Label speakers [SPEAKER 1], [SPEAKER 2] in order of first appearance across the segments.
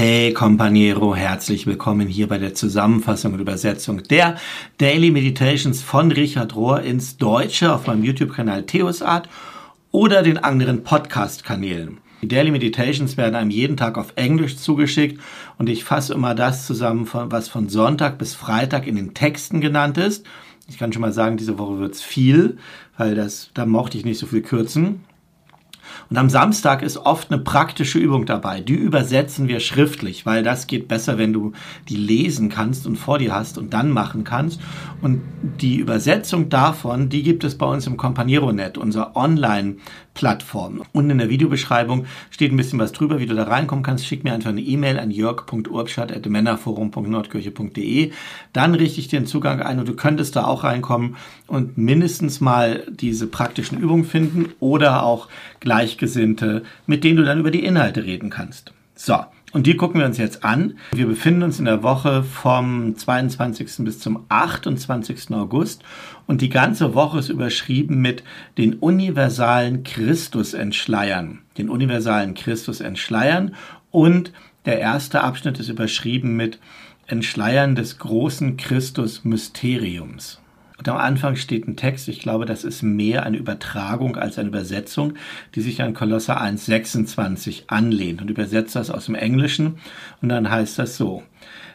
[SPEAKER 1] Hey Companiero, herzlich willkommen hier bei der Zusammenfassung und Übersetzung der Daily Meditations von Richard Rohr ins Deutsche auf meinem YouTube-Kanal Theosart oder den anderen Podcast-Kanälen. Die Daily Meditations werden einem jeden Tag auf Englisch zugeschickt und ich fasse immer das zusammen, was von Sonntag bis Freitag in den Texten genannt ist. Ich kann schon mal sagen, diese Woche wird's viel, weil das, da mochte ich nicht so viel kürzen. Und am Samstag ist oft eine praktische Übung dabei. Die übersetzen wir schriftlich, weil das geht besser, wenn du die lesen kannst und vor dir hast und dann machen kannst. Und die Übersetzung davon, die gibt es bei uns im Companiero.net, unser Online-Plattform. Und in der Videobeschreibung steht ein bisschen was drüber, wie du da reinkommen kannst. Schick mir einfach eine E-Mail an jörg.urbstadt.männerforum.nordkirche.de. Dann richte ich dir einen Zugang ein und du könntest da auch reinkommen und mindestens mal diese praktischen Übungen finden oder auch Gleichgesinnte, mit denen du dann über die Inhalte reden kannst. So, und die gucken wir uns jetzt an. Wir befinden uns in der Woche vom 22. bis zum 28. August und die ganze Woche ist überschrieben mit den universalen Christus entschleiern. Den universalen Christus entschleiern und der erste Abschnitt ist überschrieben mit Entschleiern des großen Christus Mysteriums. Und am Anfang steht ein Text, ich glaube, das ist mehr eine Übertragung als eine Übersetzung, die sich an Kolosser 1,26 anlehnt und übersetzt das aus dem Englischen. Und dann heißt das so.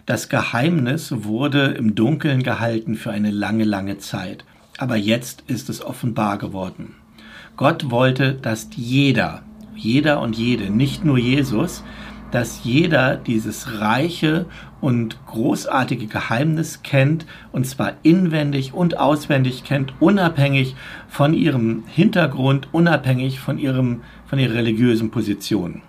[SPEAKER 1] Das Geheimnis wurde im Dunkeln gehalten für eine lange, lange Zeit. Aber jetzt ist es offenbar geworden. Gott wollte, dass jeder, jeder und jede, nicht nur Jesus, dass jeder dieses reiche und großartige Geheimnis kennt, und zwar inwendig und auswendig kennt, unabhängig von ihrem Hintergrund, unabhängig von, ihrem, von ihrer religiösen Position.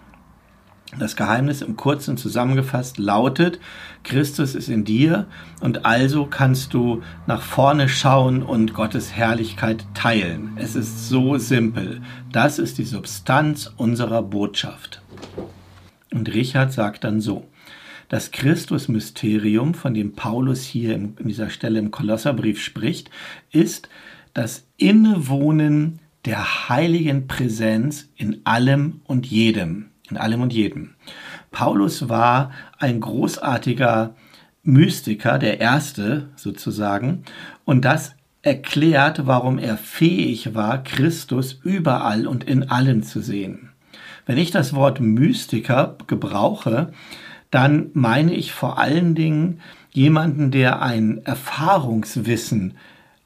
[SPEAKER 1] Das Geheimnis im Kurzen zusammengefasst lautet, Christus ist in dir und also kannst du nach vorne schauen und Gottes Herrlichkeit teilen. Es ist so simpel. Das ist die Substanz unserer Botschaft. Und Richard sagt dann so, das Christusmysterium, von dem Paulus hier in dieser Stelle im Kolosserbrief spricht, ist das Innewohnen der heiligen Präsenz in allem und jedem. In allem und jedem. Paulus war ein großartiger Mystiker, der erste sozusagen, und das erklärt, warum er fähig war, Christus überall und in allem zu sehen. Wenn ich das Wort Mystiker gebrauche, dann meine ich vor allen Dingen jemanden, der ein Erfahrungswissen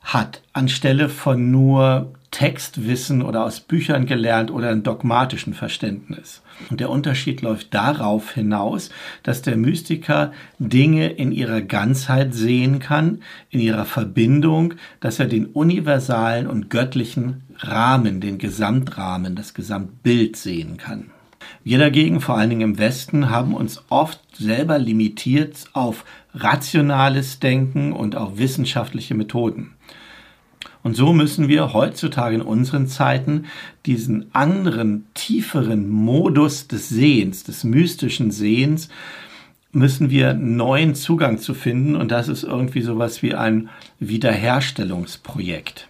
[SPEAKER 1] hat, anstelle von nur Textwissen oder aus Büchern gelernt oder einem dogmatischen Verständnis. Und der Unterschied läuft darauf hinaus, dass der Mystiker Dinge in ihrer Ganzheit sehen kann, in ihrer Verbindung, dass er den universalen und göttlichen Rahmen, den Gesamtrahmen, das Gesamtbild sehen kann. Wir dagegen, vor allen Dingen im Westen, haben uns oft selber limitiert auf rationales Denken und auf wissenschaftliche Methoden. Und so müssen wir heutzutage in unseren Zeiten diesen anderen, tieferen Modus des Sehens, des mystischen Sehens, müssen wir neuen Zugang zu finden. Und das ist irgendwie sowas wie ein Wiederherstellungsprojekt.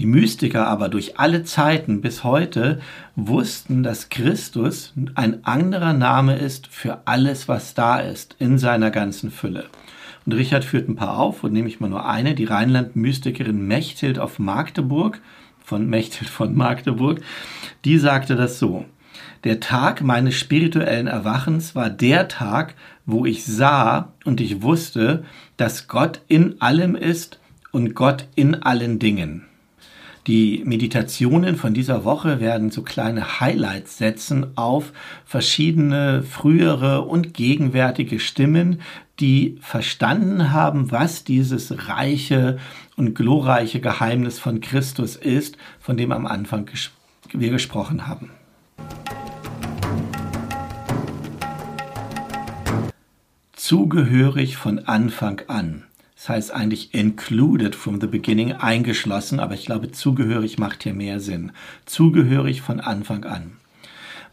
[SPEAKER 1] Die Mystiker aber durch alle Zeiten bis heute wussten, dass Christus ein anderer Name ist für alles, was da ist, in seiner ganzen Fülle. Und Richard führt ein paar auf und nehme ich mal nur eine, die Rheinland-Mystikerin Mechthild auf Magdeburg, von Mechthild von Magdeburg, die sagte das so. Der Tag meines spirituellen Erwachens war der Tag, wo ich sah und ich wusste, dass Gott in allem ist und Gott in allen Dingen. Die Meditationen von dieser Woche werden so kleine Highlights setzen auf verschiedene frühere und gegenwärtige Stimmen, die verstanden haben, was dieses reiche und glorreiche Geheimnis von Christus ist, von dem am Anfang wir gesprochen haben. Zugehörig von Anfang an. Das heißt eigentlich included from the beginning, eingeschlossen, aber ich glaube, zugehörig macht hier mehr Sinn. Zugehörig von Anfang an.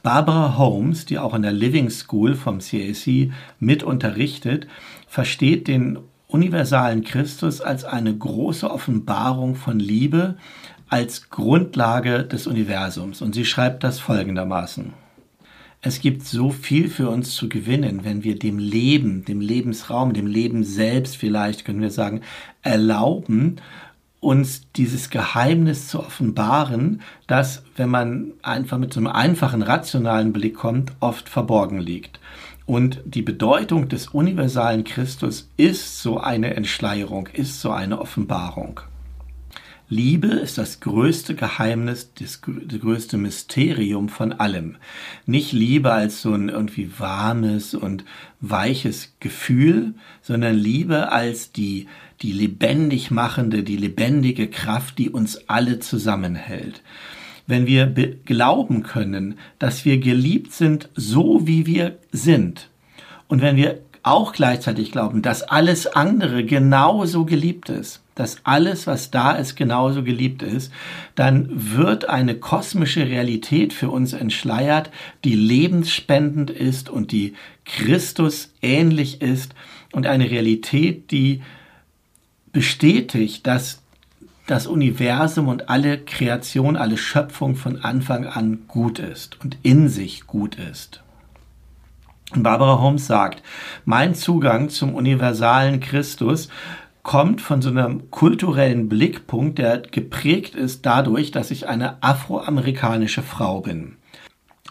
[SPEAKER 1] Barbara Holmes, die auch in der Living School vom CAC mit unterrichtet, versteht den universalen Christus als eine große Offenbarung von Liebe als Grundlage des Universums. Und sie schreibt das folgendermaßen. Es gibt so viel für uns zu gewinnen, wenn wir dem Leben, dem Lebensraum, dem Leben selbst vielleicht, können wir sagen, erlauben, uns dieses Geheimnis zu offenbaren, das, wenn man einfach mit so einem einfachen rationalen Blick kommt, oft verborgen liegt. Und die Bedeutung des universalen Christus ist so eine Entschleierung, ist so eine Offenbarung. Liebe ist das größte Geheimnis, das, größte Mysterium von allem. Nicht Liebe als so ein irgendwie warmes und weiches Gefühl, sondern Liebe als die, die lebendig machende, die lebendige Kraft, die uns alle zusammenhält. Wenn wir glauben können, dass wir geliebt sind, so wie wir sind, und wenn wir auch gleichzeitig glauben, dass alles andere genauso geliebt ist, dass alles, was da ist, genauso geliebt ist, dann wird eine kosmische Realität für uns entschleiert, die lebensspendend ist und die Christus ähnlich ist und eine Realität, die bestätigt, dass das Universum und alle Kreation, alle Schöpfung von Anfang an gut ist und in sich gut ist. Barbara Holmes sagt, mein Zugang zum universalen Christus kommt von so einem kulturellen Blickpunkt, der geprägt ist dadurch, dass ich eine afroamerikanische Frau bin.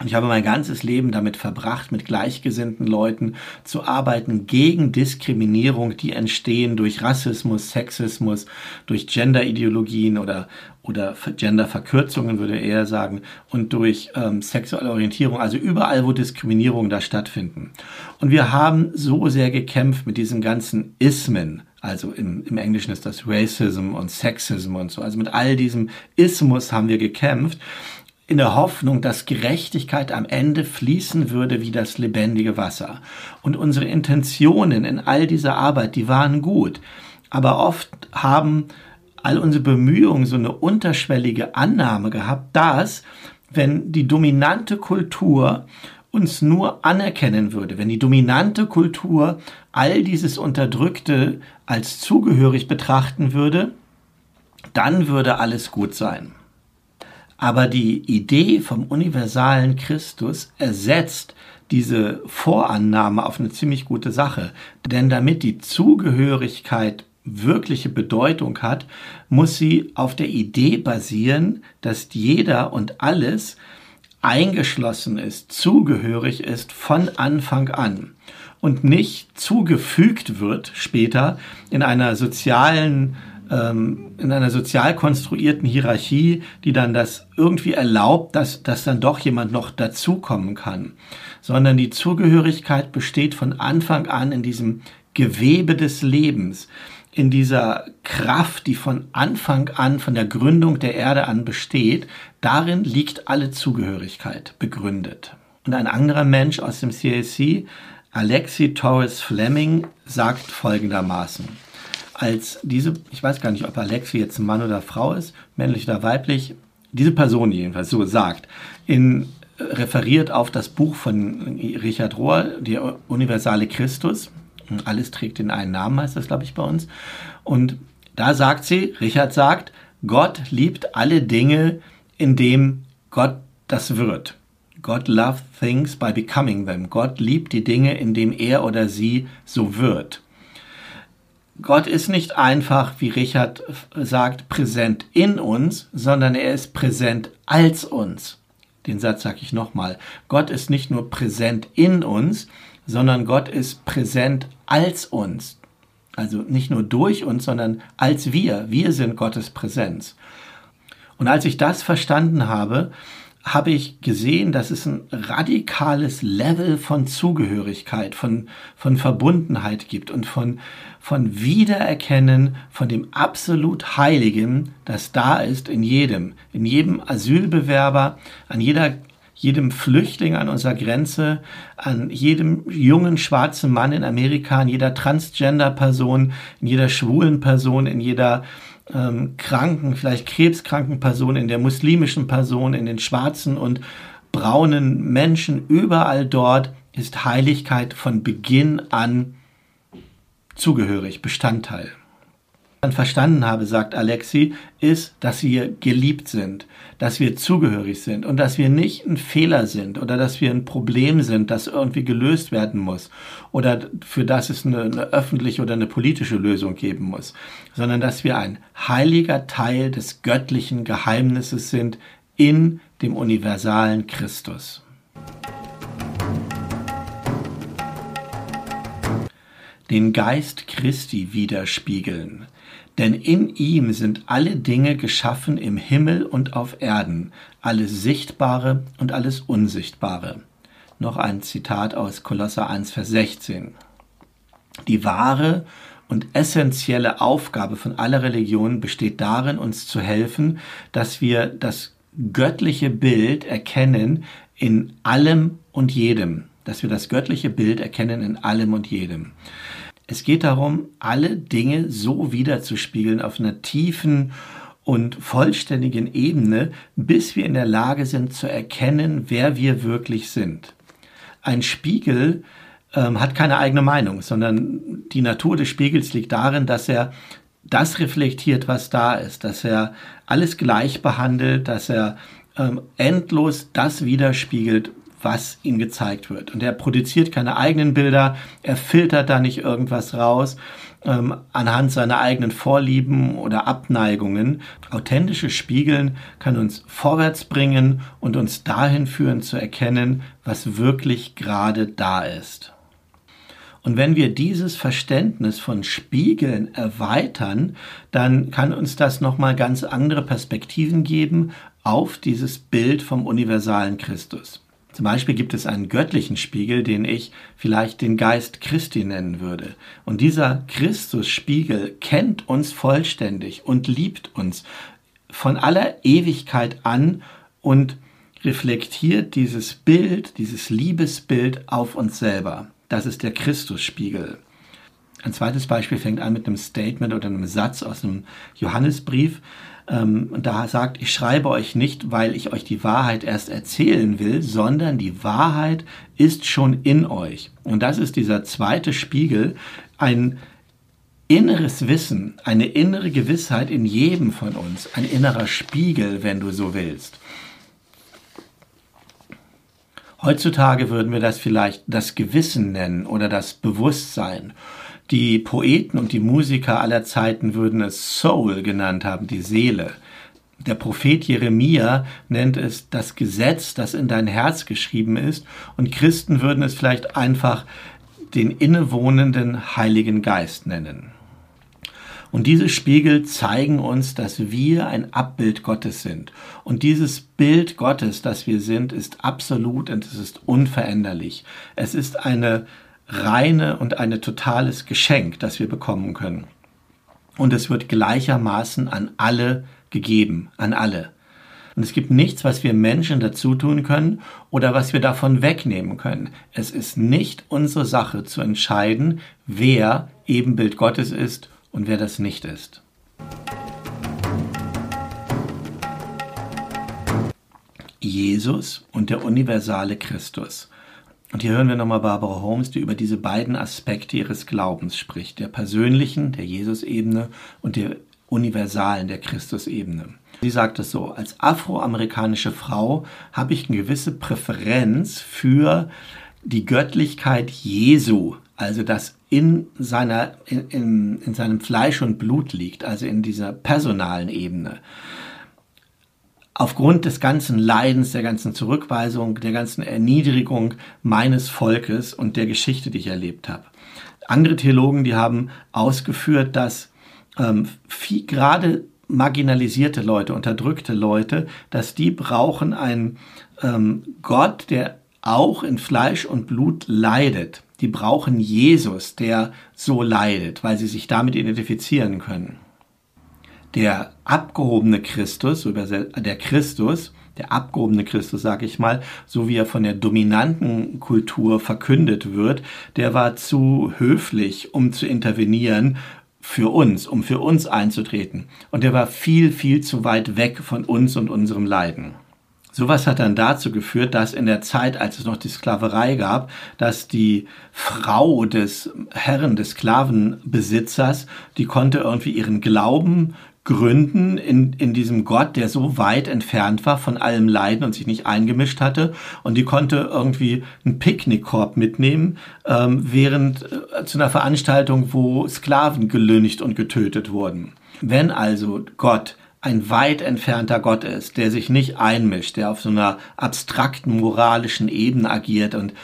[SPEAKER 1] Und ich habe mein ganzes Leben damit verbracht, mit gleichgesinnten Leuten zu arbeiten gegen Diskriminierung, die entstehen durch Rassismus, Sexismus, durch Genderideologien oder, oder Genderverkürzungen, würde er eher sagen, und durch ähm, sexuelle Orientierung, also überall, wo Diskriminierungen da stattfinden. Und wir haben so sehr gekämpft mit diesen ganzen Ismen, also im, im Englischen ist das Racism und Sexism und so. Also mit all diesem Ismus haben wir gekämpft in der Hoffnung, dass Gerechtigkeit am Ende fließen würde wie das lebendige Wasser. Und unsere Intentionen in all dieser Arbeit, die waren gut. Aber oft haben all unsere Bemühungen so eine unterschwellige Annahme gehabt, dass wenn die dominante Kultur uns nur anerkennen würde, wenn die dominante Kultur all dieses Unterdrückte als zugehörig betrachten würde, dann würde alles gut sein. Aber die Idee vom universalen Christus ersetzt diese Vorannahme auf eine ziemlich gute Sache. Denn damit die Zugehörigkeit wirkliche Bedeutung hat, muss sie auf der Idee basieren, dass jeder und alles eingeschlossen ist, zugehörig ist von Anfang an und nicht zugefügt wird später in einer sozialen ähm, in einer sozial konstruierten Hierarchie, die dann das irgendwie erlaubt, dass, dass dann doch jemand noch dazukommen kann, sondern die Zugehörigkeit besteht von Anfang an in diesem Gewebe des Lebens, in dieser Kraft, die von Anfang an, von der Gründung der Erde an besteht, darin liegt alle Zugehörigkeit begründet. Und ein anderer Mensch aus dem CAC, Alexi Torres Fleming, sagt folgendermaßen als diese, ich weiß gar nicht, ob Alexi jetzt ein Mann oder Frau ist, männlich oder weiblich, diese Person jedenfalls so sagt, in, referiert auf das Buch von Richard Rohr, der universale Christus. Alles trägt den einen Namen, heißt das, glaube ich, bei uns. Und da sagt sie, Richard sagt, Gott liebt alle Dinge, indem Gott das wird. God loves things by becoming them. Gott liebt die Dinge, indem er oder sie so wird. Gott ist nicht einfach, wie Richard sagt, präsent in uns, sondern er ist präsent als uns. Den Satz sage ich nochmal. Gott ist nicht nur präsent in uns, sondern Gott ist präsent als uns. Also nicht nur durch uns, sondern als wir. Wir sind Gottes Präsenz. Und als ich das verstanden habe, habe ich gesehen, dass es ein radikales Level von Zugehörigkeit, von, von Verbundenheit gibt und von, von Wiedererkennen von dem absolut Heiligen, das da ist in jedem, in jedem Asylbewerber, an jeder jedem Flüchtling an unserer Grenze, an jedem jungen schwarzen Mann in Amerika, an jeder Transgender-Person, in jeder schwulen Person, in jeder ähm, kranken, vielleicht krebskranken Person, in der muslimischen Person, in den schwarzen und braunen Menschen, überall dort ist Heiligkeit von Beginn an zugehörig, Bestandteil. Verstanden habe, sagt Alexi, ist, dass wir geliebt sind, dass wir zugehörig sind und dass wir nicht ein Fehler sind oder dass wir ein Problem sind, das irgendwie gelöst werden muss oder für das es eine, eine öffentliche oder eine politische Lösung geben muss, sondern dass wir ein heiliger Teil des göttlichen Geheimnisses sind in dem universalen Christus. Den Geist Christi widerspiegeln denn in ihm sind alle Dinge geschaffen im Himmel und auf Erden, alles Sichtbare und alles Unsichtbare. Noch ein Zitat aus Kolosser 1, Vers 16. Die wahre und essentielle Aufgabe von aller Religion besteht darin, uns zu helfen, dass wir das göttliche Bild erkennen in allem und jedem. Dass wir das göttliche Bild erkennen in allem und jedem. Es geht darum, alle Dinge so wiederzuspiegeln auf einer tiefen und vollständigen Ebene, bis wir in der Lage sind zu erkennen, wer wir wirklich sind. Ein Spiegel ähm, hat keine eigene Meinung, sondern die Natur des Spiegels liegt darin, dass er das reflektiert, was da ist, dass er alles gleich behandelt, dass er ähm, endlos das widerspiegelt, was ihm gezeigt wird. Und er produziert keine eigenen Bilder, er filtert da nicht irgendwas raus ähm, anhand seiner eigenen Vorlieben oder Abneigungen. Authentisches Spiegeln kann uns vorwärts bringen und uns dahin führen zu erkennen, was wirklich gerade da ist. Und wenn wir dieses Verständnis von Spiegeln erweitern, dann kann uns das nochmal ganz andere Perspektiven geben auf dieses Bild vom universalen Christus. Zum Beispiel gibt es einen göttlichen Spiegel, den ich vielleicht den Geist Christi nennen würde. Und dieser Christusspiegel kennt uns vollständig und liebt uns von aller Ewigkeit an und reflektiert dieses Bild, dieses Liebesbild auf uns selber. Das ist der Christusspiegel. Ein zweites Beispiel fängt an mit einem Statement oder einem Satz aus einem Johannesbrief ähm, da sagt, ich schreibe euch nicht, weil ich euch die Wahrheit erst erzählen will, sondern die Wahrheit ist schon in euch. Und das ist dieser zweite Spiegel, ein inneres Wissen, eine innere Gewissheit in jedem von uns, ein innerer Spiegel, wenn du so willst. Heutzutage würden wir das vielleicht das Gewissen nennen oder das Bewusstsein. Die Poeten und die Musiker aller Zeiten würden es Soul genannt haben, die Seele. Der Prophet Jeremia nennt es das Gesetz, das in dein Herz geschrieben ist, und Christen würden es vielleicht einfach den innewohnenden Heiligen Geist nennen. Und diese Spiegel zeigen uns, dass wir ein Abbild Gottes sind. Und dieses Bild Gottes, das wir sind, ist absolut und es ist unveränderlich. Es ist eine reine und ein totales Geschenk, das wir bekommen können. Und es wird gleichermaßen an alle gegeben, an alle. Und es gibt nichts, was wir Menschen dazu tun können oder was wir davon wegnehmen können. Es ist nicht unsere Sache zu entscheiden, wer Ebenbild Gottes ist und wer das nicht ist. Jesus und der universale Christus. Und hier hören wir nochmal Barbara Holmes, die über diese beiden Aspekte ihres Glaubens spricht, der persönlichen, der Jesus-Ebene und der universalen, der Christus-Ebene. Sie sagt es so, als afroamerikanische Frau habe ich eine gewisse Präferenz für die Göttlichkeit Jesu, also das in, seiner, in, in, in seinem Fleisch und Blut liegt, also in dieser personalen Ebene aufgrund des ganzen Leidens, der ganzen Zurückweisung, der ganzen Erniedrigung meines Volkes und der Geschichte, die ich erlebt habe. Andere Theologen, die haben ausgeführt, dass ähm, viel, gerade marginalisierte Leute, unterdrückte Leute, dass die brauchen einen ähm, Gott, der auch in Fleisch und Blut leidet. Die brauchen Jesus, der so leidet, weil sie sich damit identifizieren können der abgehobene Christus, der Christus, der abgehobene Christus, sage ich mal, so wie er von der dominanten Kultur verkündet wird, der war zu höflich, um zu intervenieren für uns, um für uns einzutreten. Und der war viel, viel zu weit weg von uns und unserem Leiden. Sowas hat dann dazu geführt, dass in der Zeit, als es noch die Sklaverei gab, dass die Frau des Herren, des Sklavenbesitzers, die konnte irgendwie ihren Glauben gründen in, in diesem Gott, der so weit entfernt war von allem Leiden und sich nicht eingemischt hatte. Und die konnte irgendwie einen Picknickkorb mitnehmen, ähm, während äh, zu einer Veranstaltung, wo Sklaven gelüncht und getötet wurden. Wenn also Gott ein weit entfernter Gott ist, der sich nicht einmischt, der auf so einer abstrakten moralischen Ebene agiert und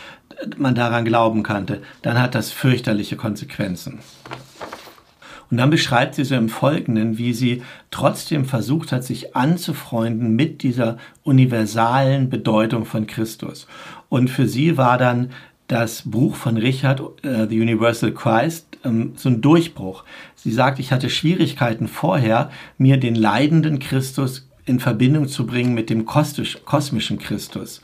[SPEAKER 1] man daran glauben kannte, dann hat das fürchterliche Konsequenzen. Und dann beschreibt sie so im Folgenden, wie sie trotzdem versucht hat, sich anzufreunden mit dieser universalen Bedeutung von Christus. Und für sie war dann das Buch von Richard, uh, The Universal Christ, ähm, so ein Durchbruch. Sie sagt, ich hatte Schwierigkeiten vorher, mir den leidenden Christus in Verbindung zu bringen mit dem kosmischen Christus.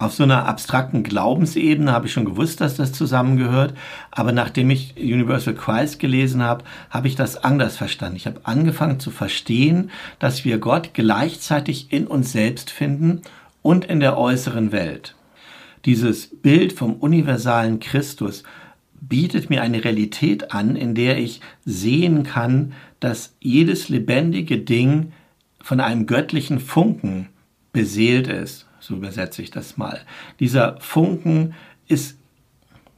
[SPEAKER 1] Auf so einer abstrakten Glaubensebene habe ich schon gewusst, dass das zusammengehört, aber nachdem ich Universal Christ gelesen habe, habe ich das anders verstanden. Ich habe angefangen zu verstehen, dass wir Gott gleichzeitig in uns selbst finden und in der äußeren Welt. Dieses Bild vom universalen Christus bietet mir eine Realität an, in der ich sehen kann, dass jedes lebendige Ding von einem göttlichen Funken beseelt ist. So übersetze ich das mal. Dieser Funken ist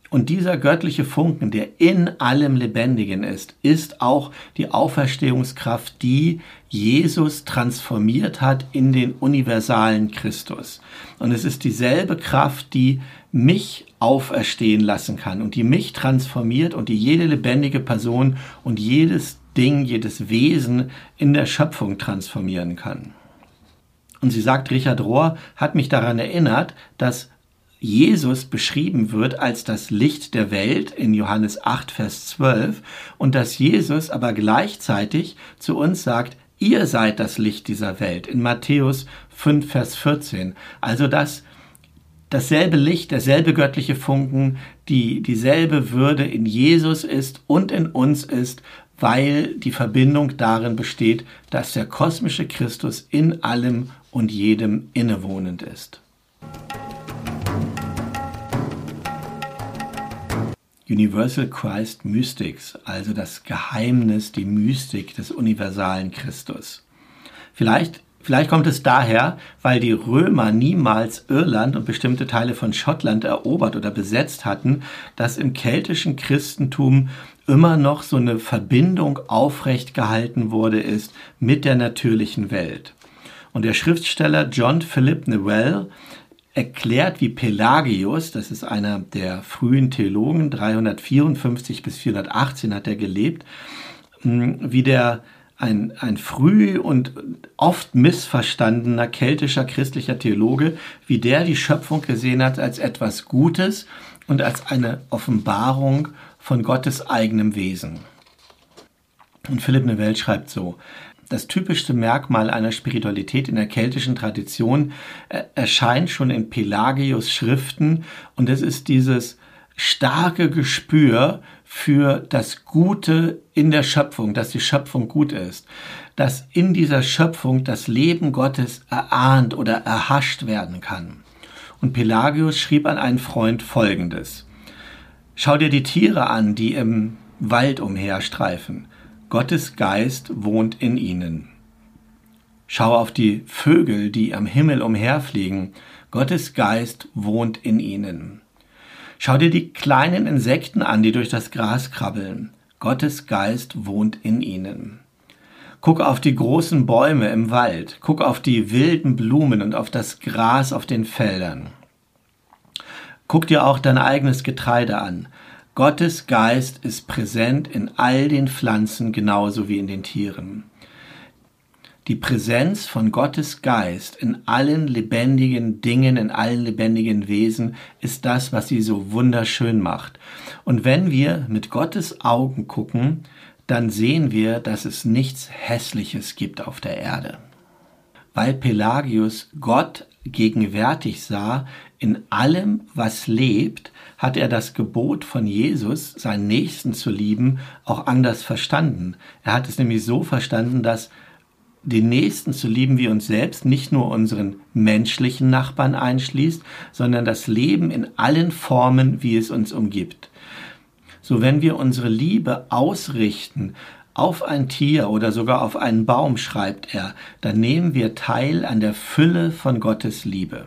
[SPEAKER 1] und dieser göttliche Funken, der in allem Lebendigen ist, ist auch die Auferstehungskraft, die Jesus transformiert hat in den universalen Christus. Und es ist dieselbe Kraft, die mich auferstehen lassen kann und die mich transformiert und die jede lebendige Person und jedes Ding, jedes Wesen in der Schöpfung transformieren kann. Und sie sagt, Richard Rohr hat mich daran erinnert, dass Jesus beschrieben wird als das Licht der Welt in Johannes 8, Vers 12 und dass Jesus aber gleichzeitig zu uns sagt, ihr seid das Licht dieser Welt in Matthäus 5, Vers 14. Also dass dasselbe Licht, derselbe göttliche Funken, die dieselbe Würde in Jesus ist und in uns ist, weil die Verbindung darin besteht, dass der kosmische Christus in allem und jedem innewohnend ist. Universal Christ Mystics, also das Geheimnis, die Mystik des universalen Christus. Vielleicht, vielleicht kommt es daher, weil die Römer niemals Irland und bestimmte Teile von Schottland erobert oder besetzt hatten, dass im keltischen Christentum immer noch so eine Verbindung aufrecht gehalten wurde ist mit der natürlichen Welt. Und der Schriftsteller John Philip Newell erklärt, wie Pelagius, das ist einer der frühen Theologen, 354 bis 418 hat er gelebt, hm, wie der ein, ein früh und oft missverstandener keltischer christlicher Theologe, wie der die Schöpfung gesehen hat als etwas Gutes und als eine Offenbarung von Gottes eigenem Wesen. Und Philipp Neville schreibt so, das typischste Merkmal einer Spiritualität in der keltischen Tradition äh, erscheint schon in Pelagius Schriften und es ist dieses starke Gespür für das Gute in der Schöpfung, dass die Schöpfung gut ist, dass in dieser Schöpfung das Leben Gottes erahnt oder erhascht werden kann. Und Pelagius schrieb an einen Freund Folgendes. Schau dir die Tiere an, die im Wald umherstreifen. Gottes Geist wohnt in ihnen. Schau auf die Vögel, die am Himmel umherfliegen. Gottes Geist wohnt in ihnen. Schau dir die kleinen Insekten an, die durch das Gras krabbeln. Gottes Geist wohnt in ihnen. Guck auf die großen Bäume im Wald. Guck auf die wilden Blumen und auf das Gras auf den Feldern. Guck dir auch dein eigenes Getreide an. Gottes Geist ist präsent in all den Pflanzen genauso wie in den Tieren. Die Präsenz von Gottes Geist in allen lebendigen Dingen, in allen lebendigen Wesen ist das, was sie so wunderschön macht. Und wenn wir mit Gottes Augen gucken, dann sehen wir, dass es nichts Hässliches gibt auf der Erde. Weil Pelagius Gott gegenwärtig sah in allem, was lebt, hat er das Gebot von Jesus, seinen Nächsten zu lieben, auch anders verstanden. Er hat es nämlich so verstanden, dass den Nächsten zu lieben wie uns selbst nicht nur unseren menschlichen Nachbarn einschließt, sondern das Leben in allen Formen, wie es uns umgibt. So wenn wir unsere Liebe ausrichten auf ein Tier oder sogar auf einen Baum, schreibt er, dann nehmen wir teil an der Fülle von Gottes Liebe.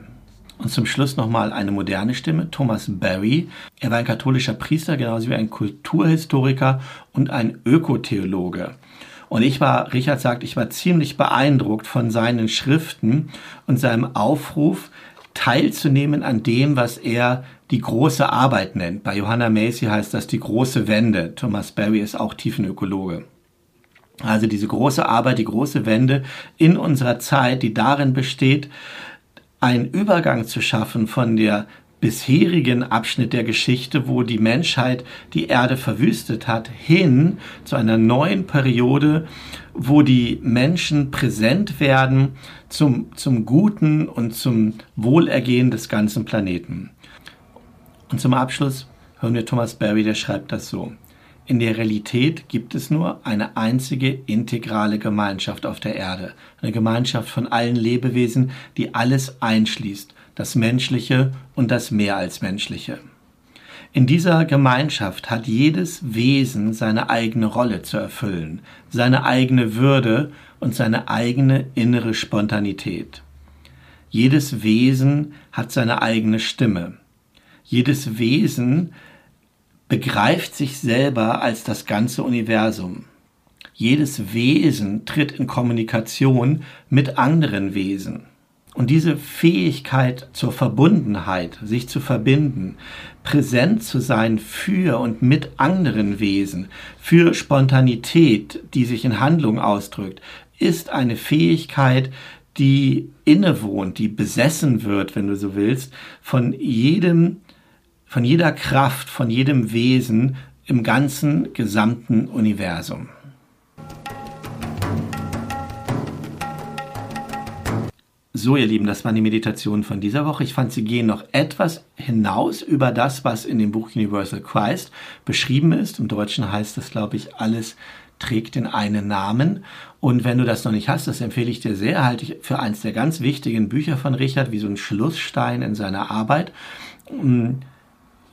[SPEAKER 1] Und zum Schluss nochmal eine moderne Stimme, Thomas Barry. Er war ein katholischer Priester, genauso wie ein Kulturhistoriker und ein Ökotheologe. Und ich war, Richard sagt, ich war ziemlich beeindruckt von seinen Schriften und seinem Aufruf, teilzunehmen an dem, was er die große Arbeit nennt. Bei Johanna Macy heißt das die große Wende. Thomas Barry ist auch Tiefenökologe. Also diese große Arbeit, die große Wende in unserer Zeit, die darin besteht, einen Übergang zu schaffen von der bisherigen Abschnitt der Geschichte, wo die Menschheit die Erde verwüstet hat, hin zu einer neuen Periode, wo die Menschen präsent werden zum, zum Guten und zum Wohlergehen des ganzen Planeten. Und zum Abschluss hören wir Thomas Barry, der schreibt das so. In der Realität gibt es nur eine einzige integrale Gemeinschaft auf der Erde, eine Gemeinschaft von allen Lebewesen, die alles einschließt, das Menschliche und das mehr als Menschliche. In dieser Gemeinschaft hat jedes Wesen seine eigene Rolle zu erfüllen, seine eigene Würde und seine eigene innere Spontanität. Jedes Wesen hat seine eigene Stimme. Jedes Wesen begreift sich selber als das ganze Universum. Jedes Wesen tritt in Kommunikation mit anderen Wesen. Und diese Fähigkeit zur Verbundenheit, sich zu verbinden, präsent zu sein für und mit anderen Wesen, für Spontanität, die sich in Handlung ausdrückt, ist eine Fähigkeit, die innewohnt, die besessen wird, wenn du so willst, von jedem von jeder Kraft, von jedem Wesen im ganzen gesamten Universum. So, ihr Lieben, das waren die Meditationen von dieser Woche. Ich fand, sie gehen noch etwas hinaus über das, was in dem Buch Universal Christ beschrieben ist. Im Deutschen heißt das, glaube ich, alles trägt den einen Namen. Und wenn du das noch nicht hast, das empfehle ich dir sehr, halte ich für eins der ganz wichtigen Bücher von Richard, wie so ein Schlussstein in seiner Arbeit.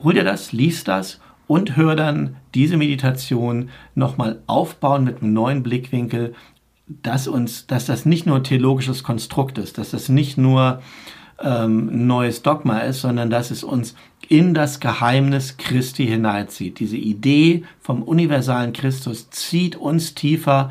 [SPEAKER 1] Hol dir das, lies das und hör dann diese Meditation nochmal aufbauen mit einem neuen Blickwinkel, dass uns, dass das nicht nur ein theologisches Konstrukt ist, dass das nicht nur ähm, neues Dogma ist, sondern dass es uns in das Geheimnis Christi hineinzieht. Diese Idee vom universalen Christus zieht uns tiefer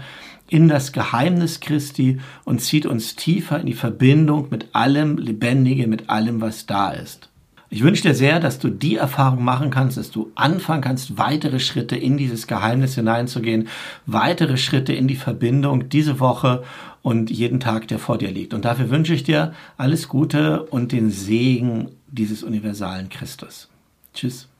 [SPEAKER 1] in das Geheimnis Christi und zieht uns tiefer in die Verbindung mit allem Lebendigen, mit allem, was da ist. Ich wünsche dir sehr, dass du die Erfahrung machen kannst, dass du anfangen kannst, weitere Schritte in dieses Geheimnis hineinzugehen, weitere Schritte in die Verbindung diese Woche und jeden Tag, der vor dir liegt. Und dafür wünsche ich dir alles Gute und den Segen dieses universalen Christus. Tschüss.